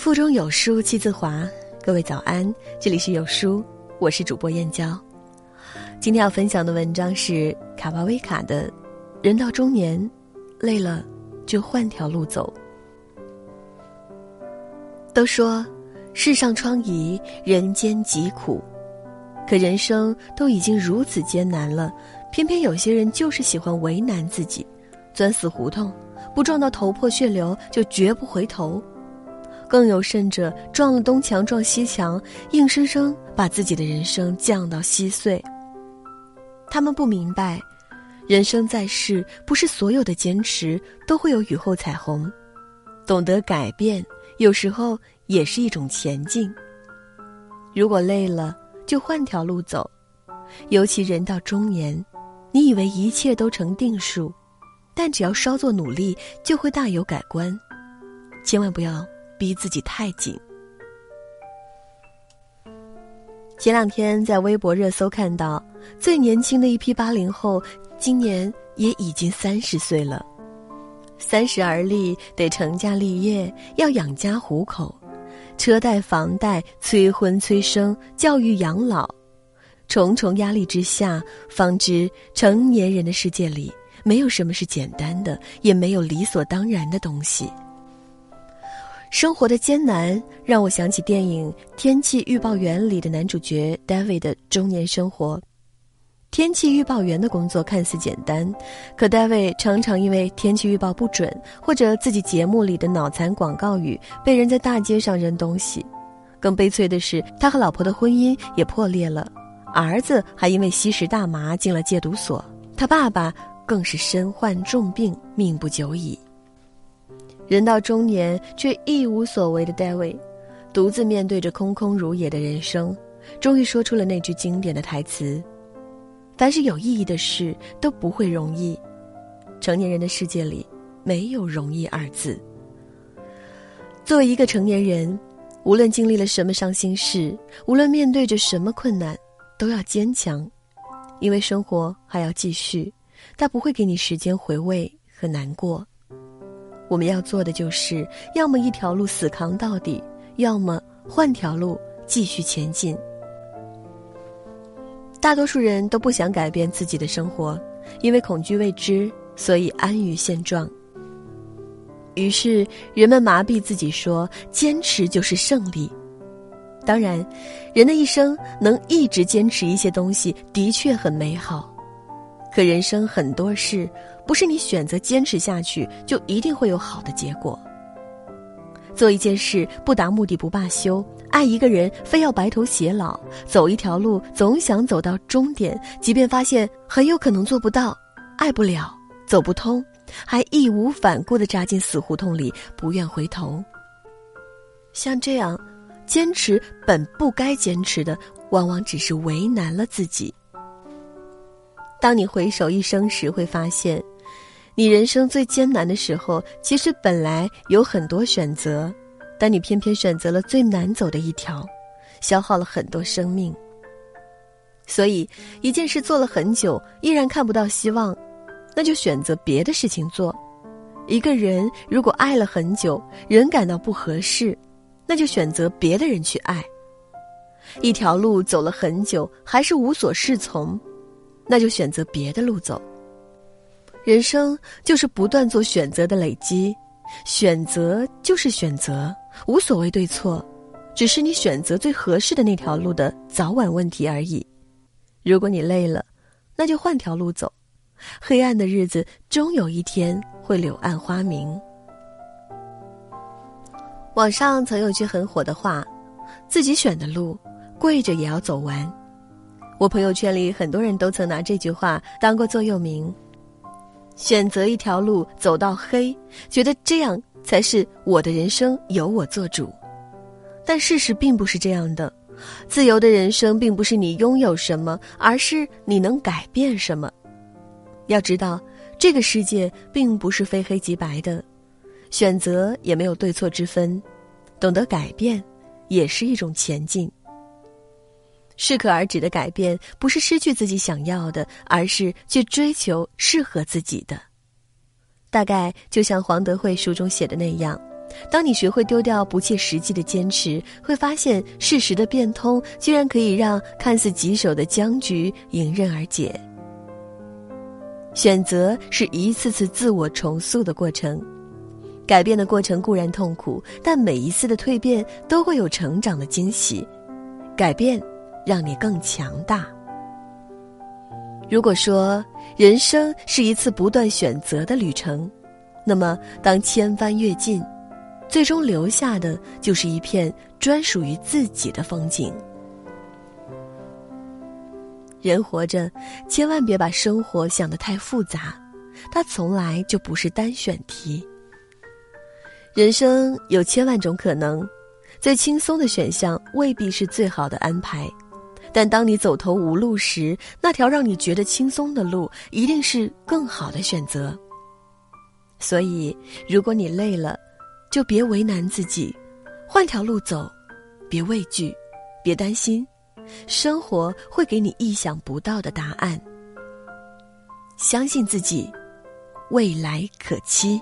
腹中有书气自华，各位早安，这里是有书，我是主播燕娇。今天要分享的文章是卡巴威卡的《人到中年，累了就换条路走》。都说世上疮痍，人间疾苦，可人生都已经如此艰难了，偏偏有些人就是喜欢为难自己，钻死胡同，不撞到头破血流就绝不回头。更有甚者，撞了东墙撞西墙，硬生生把自己的人生降到稀碎。他们不明白，人生在世，不是所有的坚持都会有雨后彩虹。懂得改变，有时候也是一种前进。如果累了，就换条路走。尤其人到中年，你以为一切都成定数，但只要稍作努力，就会大有改观。千万不要。逼自己太紧。前两天在微博热搜看到，最年轻的一批八零后，今年也已经三十岁了。三十而立，得成家立业，要养家糊口，车贷、房贷、催婚催生、教育养老，重重压力之下，方知成年人的世界里，没有什么是简单的，也没有理所当然的东西。生活的艰难让我想起电影《天气预报员》里的男主角 David 的中年生活。天气预报员的工作看似简单，可 David 常常因为天气预报不准，或者自己节目里的脑残广告语，被人在大街上扔东西。更悲催的是，他和老婆的婚姻也破裂了，儿子还因为吸食大麻进了戒毒所，他爸爸更是身患重病，命不久矣。人到中年却一无所为的戴维，独自面对着空空如也的人生，终于说出了那句经典的台词：“凡是有意义的事都不会容易，成年人的世界里没有容易二字。”作为一个成年人，无论经历了什么伤心事，无论面对着什么困难，都要坚强，因为生活还要继续，它不会给你时间回味和难过。我们要做的就是，要么一条路死扛到底，要么换条路继续前进。大多数人都不想改变自己的生活，因为恐惧未知，所以安于现状。于是人们麻痹自己说，坚持就是胜利。当然，人的一生能一直坚持一些东西，的确很美好。可人生很多事，不是你选择坚持下去就一定会有好的结果。做一件事不达目的不罢休，爱一个人非要白头偕老，走一条路总想走到终点，即便发现很有可能做不到，爱不了，走不通，还义无反顾地扎进死胡同里，不愿回头。像这样，坚持本不该坚持的，往往只是为难了自己。当你回首一生时，会发现，你人生最艰难的时候，其实本来有很多选择，但你偏偏选择了最难走的一条，消耗了很多生命。所以，一件事做了很久，依然看不到希望，那就选择别的事情做；一个人如果爱了很久，仍感到不合适，那就选择别的人去爱；一条路走了很久，还是无所适从。那就选择别的路走。人生就是不断做选择的累积，选择就是选择，无所谓对错，只是你选择最合适的那条路的早晚问题而已。如果你累了，那就换条路走。黑暗的日子终有一天会柳暗花明。网上曾有句很火的话：“自己选的路，跪着也要走完。”我朋友圈里很多人都曾拿这句话当过座右铭，选择一条路走到黑，觉得这样才是我的人生由我做主。但事实并不是这样的，自由的人生并不是你拥有什么，而是你能改变什么。要知道，这个世界并不是非黑即白的，选择也没有对错之分，懂得改变，也是一种前进。适可而止的改变，不是失去自己想要的，而是去追求适合自己的。大概就像黄德惠书中写的那样，当你学会丢掉不切实际的坚持，会发现事实的变通居然可以让看似棘手的僵局迎刃而解。选择是一次次自我重塑的过程，改变的过程固然痛苦，但每一次的蜕变都会有成长的惊喜。改变，让你更强大。如果说人生是一次不断选择的旅程，那么当千帆阅尽，最终留下的就是一片专属于自己的风景。人活着，千万别把生活想得太复杂，它从来就不是单选题。人生有千万种可能，最轻松的选项未必是最好的安排，但当你走投无路时，那条让你觉得轻松的路，一定是更好的选择。所以，如果你累了，就别为难自己，换条路走，别畏惧，别担心。生活会给你意想不到的答案。相信自己，未来可期。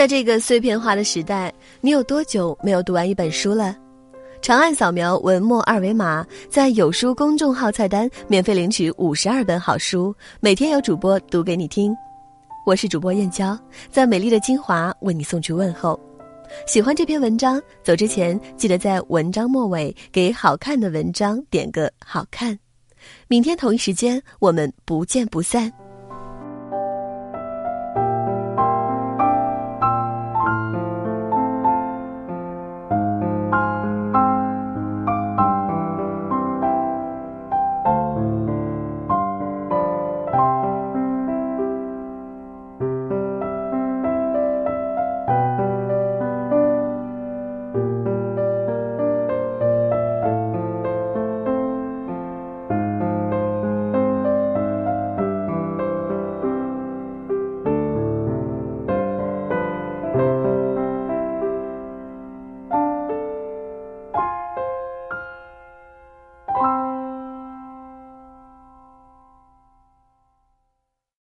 在这个碎片化的时代，你有多久没有读完一本书了？长按扫描文末二维码，在有书公众号菜单免费领取五十二本好书，每天有主播读给你听。我是主播燕娇，在美丽的金华为你送去问候。喜欢这篇文章，走之前记得在文章末尾给好看的文章点个好看。明天同一时间，我们不见不散。